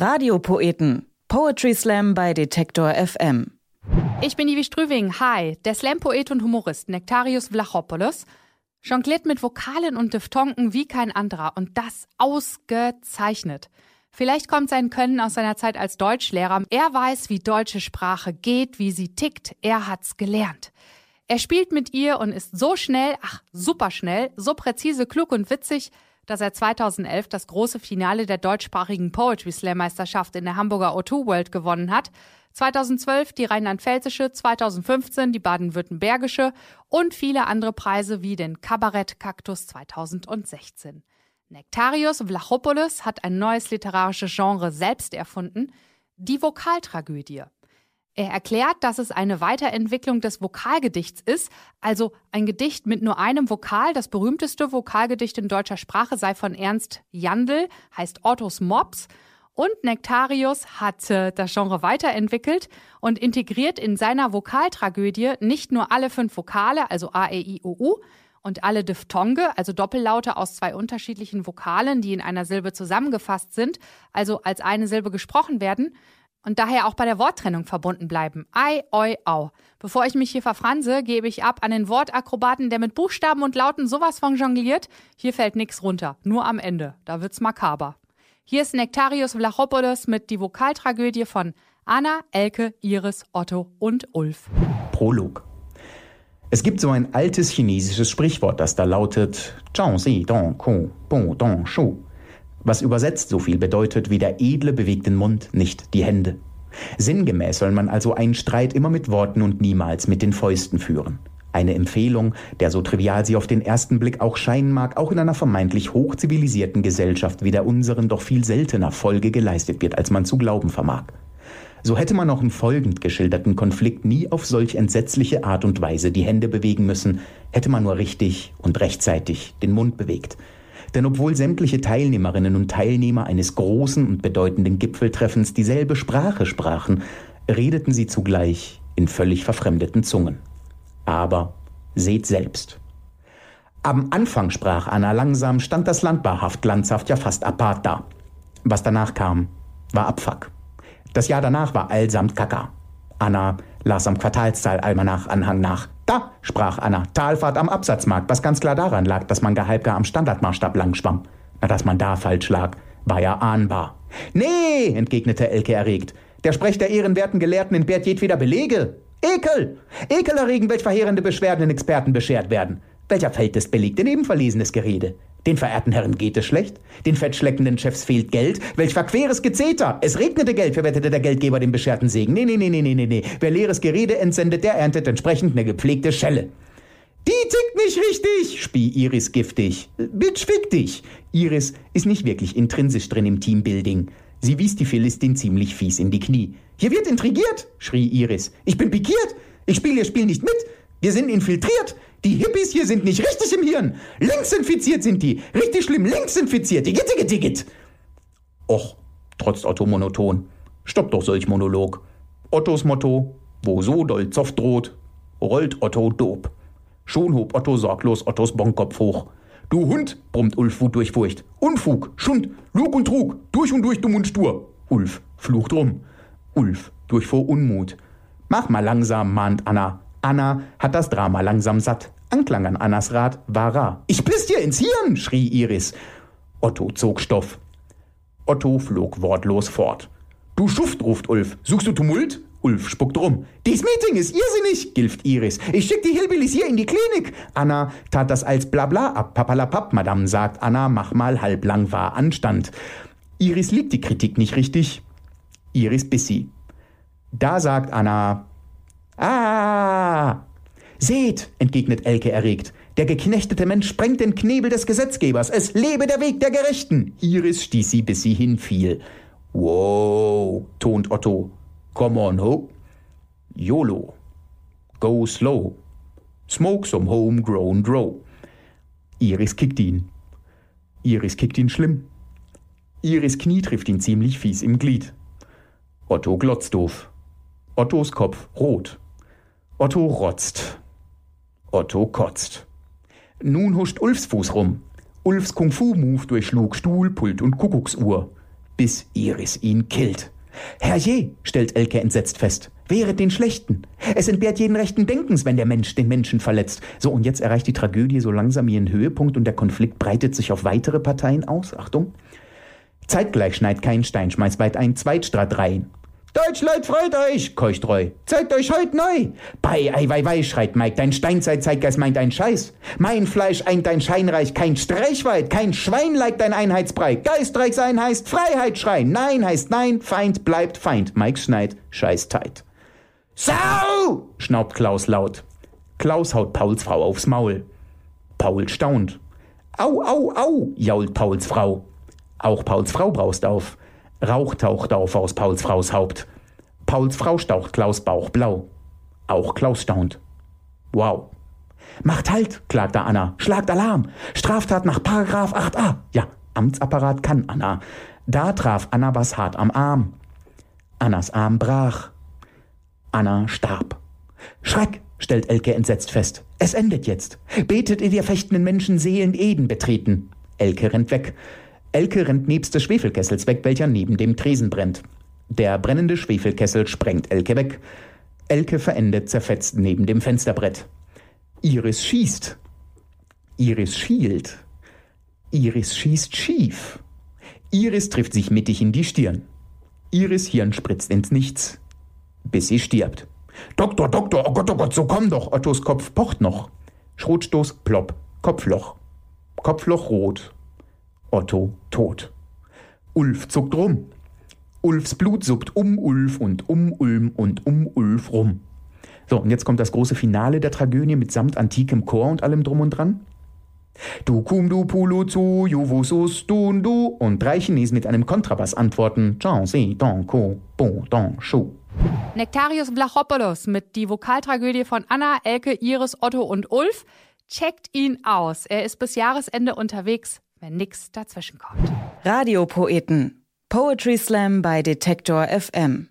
Radiopoeten. Poetry Slam bei Detektor FM. Ich bin Ivi Strüving. Hi. Der Slam-Poet und Humorist Nektarius Vlachopoulos jongliert mit Vokalen und Diphthongen wie kein anderer und das ausgezeichnet. Vielleicht kommt sein Können aus seiner Zeit als Deutschlehrer. Er weiß, wie deutsche Sprache geht, wie sie tickt. Er hat's gelernt. Er spielt mit ihr und ist so schnell, ach, super schnell, so präzise, klug und witzig, dass er 2011 das große Finale der deutschsprachigen Poetry Slam Meisterschaft in der Hamburger O2 World gewonnen hat. 2012 die rheinland-pfälzische, 2015 die baden-württembergische und viele andere Preise wie den Kabarett Kaktus 2016. Nektarios Vlachopoulos hat ein neues literarisches Genre selbst erfunden, die Vokaltragödie. Er erklärt, dass es eine Weiterentwicklung des Vokalgedichts ist, also ein Gedicht mit nur einem Vokal. Das berühmteste Vokalgedicht in deutscher Sprache sei von Ernst Jandl, heißt Ottos Mops. Und Nektarius hat äh, das Genre weiterentwickelt und integriert in seiner Vokaltragödie nicht nur alle fünf Vokale, also A, E, I, O, U, und alle Diphthonge, also Doppellaute aus zwei unterschiedlichen Vokalen, die in einer Silbe zusammengefasst sind, also als eine Silbe gesprochen werden, und daher auch bei der Worttrennung verbunden bleiben. Ei, oi, au. Bevor ich mich hier verfranse, gebe ich ab an den Wortakrobaten, der mit Buchstaben und Lauten sowas von jongliert. Hier fällt nichts runter, nur am Ende. Da wird's makaber. Hier ist Nektarius Vlachopoulos mit die Vokaltragödie von Anna, Elke, Iris, Otto und Ulf. Prolog. Es gibt so ein altes chinesisches Sprichwort, das da lautet Zhang Si Dong Ku Bo Dong Shu was übersetzt so viel bedeutet wie der edle bewegt den Mund, nicht die Hände. Sinngemäß soll man also einen Streit immer mit Worten und niemals mit den Fäusten führen. Eine Empfehlung, der so trivial sie auf den ersten Blick auch scheinen mag, auch in einer vermeintlich hochzivilisierten Gesellschaft wie der unseren doch viel seltener Folge geleistet wird, als man zu glauben vermag. So hätte man auch im folgend geschilderten Konflikt nie auf solch entsetzliche Art und Weise die Hände bewegen müssen, hätte man nur richtig und rechtzeitig den Mund bewegt. Denn obwohl sämtliche Teilnehmerinnen und Teilnehmer eines großen und bedeutenden Gipfeltreffens dieselbe Sprache sprachen, redeten sie zugleich in völlig verfremdeten Zungen. Aber seht selbst. Am Anfang sprach Anna langsam, stand das Land wahrhaft, glanzhaft, ja fast apart da. Was danach kam, war Abfuck. Das Jahr danach war allsamt Kaka. Anna las am Quartalszahl-Almanach Anhang nach. Da, sprach Anna, Talfahrt am Absatzmarkt, was ganz klar daran lag, dass man gar halb gar am Standardmaßstab lang schwamm. Na, dass man da falsch lag, war ja ahnbar. Nee, entgegnete Elke erregt. Der Sprech der ehrenwerten Gelehrten entbehrt jedweder Belege. Ekel! Ekel erregen, welch verheerende Beschwerden den Experten beschert werden. Welcher Feldtest belegt denn eben verlesenes Gerede? Den verehrten Herren geht es schlecht. Den fettschleckenden Chefs fehlt Geld. Welch verqueres Gezeter. Es regnete Geld, verwettete der Geldgeber den bescherten Segen. Nee, nee, nee, nee, nee, nee. Wer leeres Gerede entsendet, der erntet entsprechend eine gepflegte Schelle. Die tickt nicht richtig, spie Iris giftig. Bitch, fick dich. Iris ist nicht wirklich intrinsisch drin im Teambuilding. Sie wies die Philistin ziemlich fies in die Knie. Hier wird intrigiert, schrie Iris. Ich bin pikiert. Ich spiele ihr Spiel nicht mit. Wir sind infiltriert. Die Hippies hier sind nicht richtig im Hirn. Linksinfiziert sind die. Richtig schlimm linksinfiziert. Die gitte, gitte, gitt. Och, trotzt Otto monoton. Stopp doch solch Monolog. Ottos Motto, wo so doll Zoff droht, rollt Otto dob. Schon hob Otto sorglos Ottos Bonkopf hoch. Du Hund, brummt Ulf Wut durch Furcht. Unfug, Schund, Lug und Trug, durch und durch dumm und stur. Ulf flucht rum. Ulf durch vor Unmut. Mach mal langsam, mahnt Anna. Anna hat das Drama langsam satt. Anklang an Annas Rat war rar. Ich biss dir ins Hirn, schrie Iris. Otto zog Stoff. Otto flog wortlos fort. Du Schuft, ruft Ulf. Suchst du Tumult? Ulf spuckt rum. Dies Meeting ist irrsinnig, gilft Iris. Ich schick die Hillbillies hier in die Klinik. Anna tat das als Blabla ab. Papalapap, Madame, sagt Anna, mach mal halblang war Anstand. Iris liegt die Kritik nicht richtig. Iris biss sie. Da sagt Anna, Ah! Seht, entgegnet Elke erregt, der geknechtete Mensch sprengt den Knebel des Gesetzgebers. Es lebe der Weg der Gerechten. Iris stieß sie, bis sie hinfiel. Wow, tont Otto. Come on, ho. YOLO. Go slow. Smoke some homegrown grow. Iris kickt ihn. Iris kickt ihn schlimm. Iris Knie trifft ihn ziemlich fies im Glied. Otto glotzt doof. Ottos Kopf rot. Otto rotzt. Otto kotzt. Nun huscht Ulfs Fuß rum. Ulfs Kung-Fu-Move durchschlug Stuhl, Pult und Kuckucksuhr. bis Iris ihn killt. Herrje, stellt Elke entsetzt fest, wehret den Schlechten. Es entbehrt jeden rechten Denkens, wenn der Mensch den Menschen verletzt. So, und jetzt erreicht die Tragödie so langsam ihren Höhepunkt und der Konflikt breitet sich auf weitere Parteien aus. Achtung. Zeitgleich schneit kein Stein, schmeißt weit ein Zweitstrat rein. Deutschland freut euch, keucht Roy. Zeigt euch heut neu. Bei, ei, wei, wei, schreit Mike. Dein Steinzeit-Zeitgeist meint ein Scheiß. Mein Fleisch eint dein Scheinreich. Kein Streichweit, kein Schwein like dein Einheitsbrei. Geistreich sein heißt Freiheit schreien. Nein heißt nein, Feind bleibt Feind. Mike schneit, scheiß tight. Sau! schnaubt Klaus laut. Klaus haut Pauls Frau aufs Maul. Paul staunt. Au, au, au, jault Pauls Frau. Auch Pauls Frau braust auf. Rauch taucht auf aus Pauls Fraus Haupt. Pauls Frau staucht Klaus Bauch blau. Auch Klaus staunt. Wow. Macht Halt, klagte Anna. Schlagt Alarm. Straftat nach Paragraph 8a. Ja, Amtsapparat kann Anna. Da traf Anna was hart am Arm. Annas Arm brach. Anna starb. Schreck, stellt Elke entsetzt fest. Es endet jetzt. Betet der fechtenden Menschen Seelen Eden betreten. Elke rennt weg. Elke rennt nebst des Schwefelkessels weg, welcher neben dem Tresen brennt. Der brennende Schwefelkessel sprengt Elke weg. Elke verendet zerfetzt neben dem Fensterbrett. Iris schießt. Iris schielt. Iris schießt schief. Iris trifft sich mittig in die Stirn. Iris Hirn spritzt ins Nichts, bis sie stirbt. Doktor, Doktor, oh Gott, oh Gott, so komm doch. Ottos Kopf pocht noch. Schrotstoß, plopp, Kopfloch. Kopfloch rot, Otto tot. Ulf zuckt rum. Ulfs Blut suppt um Ulf und um Ulm und um Ulf rum. So, und jetzt kommt das große Finale der Tragödie mitsamt antikem Chor und allem drum und dran. Du kum du pulu zu, juvusus dun du und drei Chinesen mit einem Kontrabass antworten Zhang si dong ko bon dong shu. Nektarius Vlachopoulos mit die Vokaltragödie von Anna, Elke, Iris, Otto und Ulf. Checkt ihn aus. Er ist bis Jahresende unterwegs wenn nichts dazwischenkommt. Radiopoeten. Poetry Slam bei Detektor FM.